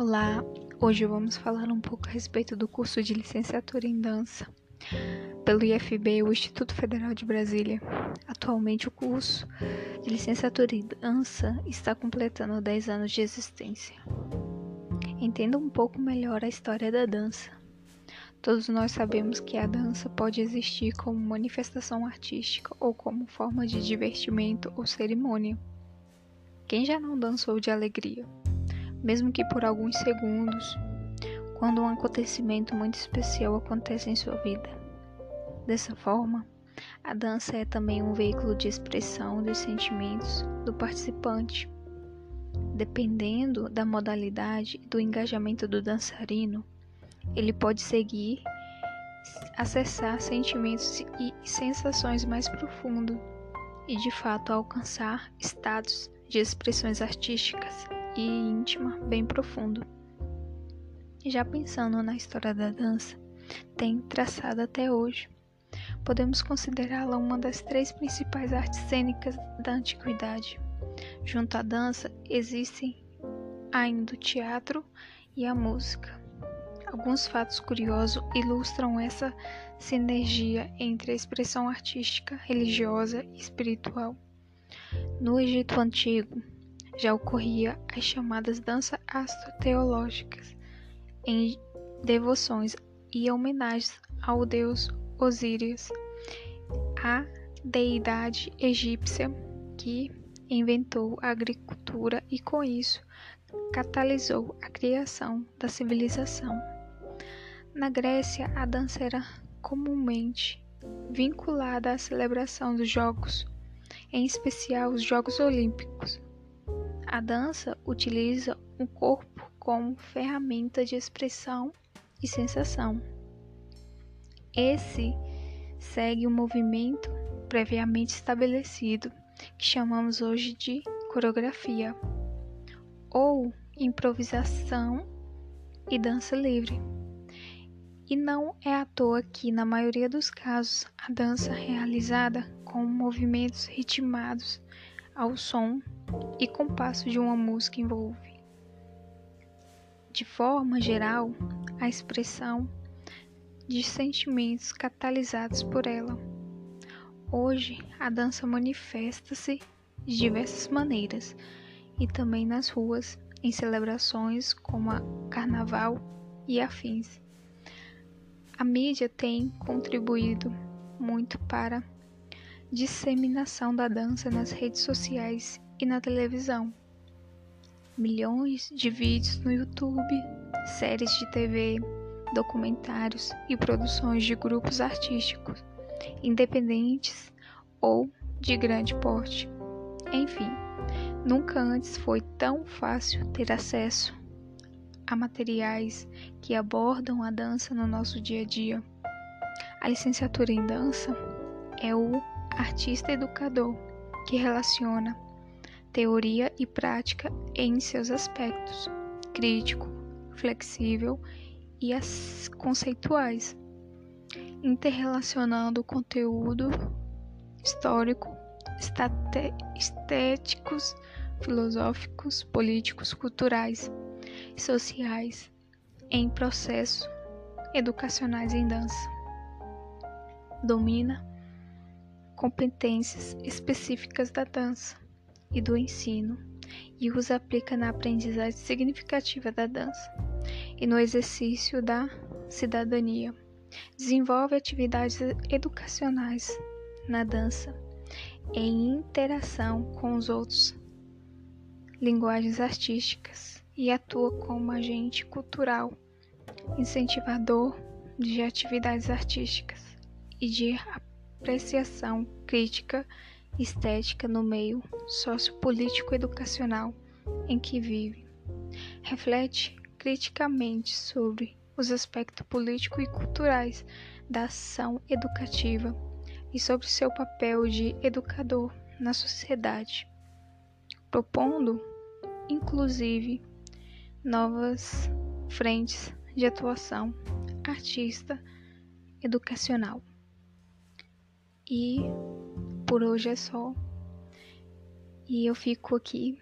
Olá, hoje vamos falar um pouco a respeito do curso de licenciatura em dança pelo IFB, o Instituto Federal de Brasília. Atualmente, o curso de licenciatura em dança está completando 10 anos de existência. Entenda um pouco melhor a história da dança. Todos nós sabemos que a dança pode existir como manifestação artística ou como forma de divertimento ou cerimônia. Quem já não dançou de alegria? Mesmo que por alguns segundos, quando um acontecimento muito especial acontece em sua vida. Dessa forma, a dança é também um veículo de expressão dos sentimentos do participante. Dependendo da modalidade e do engajamento do dançarino, ele pode seguir, acessar sentimentos e sensações mais profundos e de fato alcançar estados de expressões artísticas e íntima bem profundo. Já pensando na história da dança, tem traçado até hoje. Podemos considerá-la uma das três principais artes cênicas da antiguidade. Junto à dança existem ainda o teatro e a música. Alguns fatos curiosos ilustram essa sinergia entre a expressão artística, religiosa e espiritual. No Egito Antigo, já ocorria as chamadas danças astroteológicas, em devoções e homenagens ao deus Osíris, a deidade egípcia que inventou a agricultura e com isso catalisou a criação da civilização. Na Grécia, a dança era comumente vinculada à celebração dos Jogos, em especial os Jogos Olímpicos. A dança utiliza o corpo como ferramenta de expressão e sensação. Esse segue um movimento previamente estabelecido que chamamos hoje de coreografia ou improvisação e dança livre. E não é à toa que, na maioria dos casos, a dança realizada com movimentos ritmados ao som e compasso de uma música envolve. De forma geral, a expressão de sentimentos catalisados por ela. Hoje, a dança manifesta-se de diversas maneiras e também nas ruas, em celebrações como a carnaval e afins. A mídia tem contribuído muito para disseminação da dança nas redes sociais e na televisão. Milhões de vídeos no YouTube, séries de TV, documentários e produções de grupos artísticos, independentes ou de grande porte. Enfim, nunca antes foi tão fácil ter acesso a materiais que abordam a dança no nosso dia a dia. A licenciatura em dança é o artista educador que relaciona teoria e prática em seus aspectos crítico, flexível e as conceituais, interrelacionando conteúdo histórico, estéticos, filosóficos, políticos, culturais sociais em processos educacionais em dança. Domina competências específicas da dança e do ensino e os aplica na aprendizagem significativa da dança e no exercício da cidadania. Desenvolve atividades educacionais na dança em interação com os outros, linguagens artísticas e atua como agente cultural, incentivador de atividades artísticas e de apreciação crítica estética no meio sociopolítico educacional em que vive. Reflete criticamente sobre os aspectos políticos e culturais da ação educativa e sobre seu papel de educador na sociedade, propondo, inclusive, novas frentes de atuação artista educacional. E por hoje é só. E eu fico aqui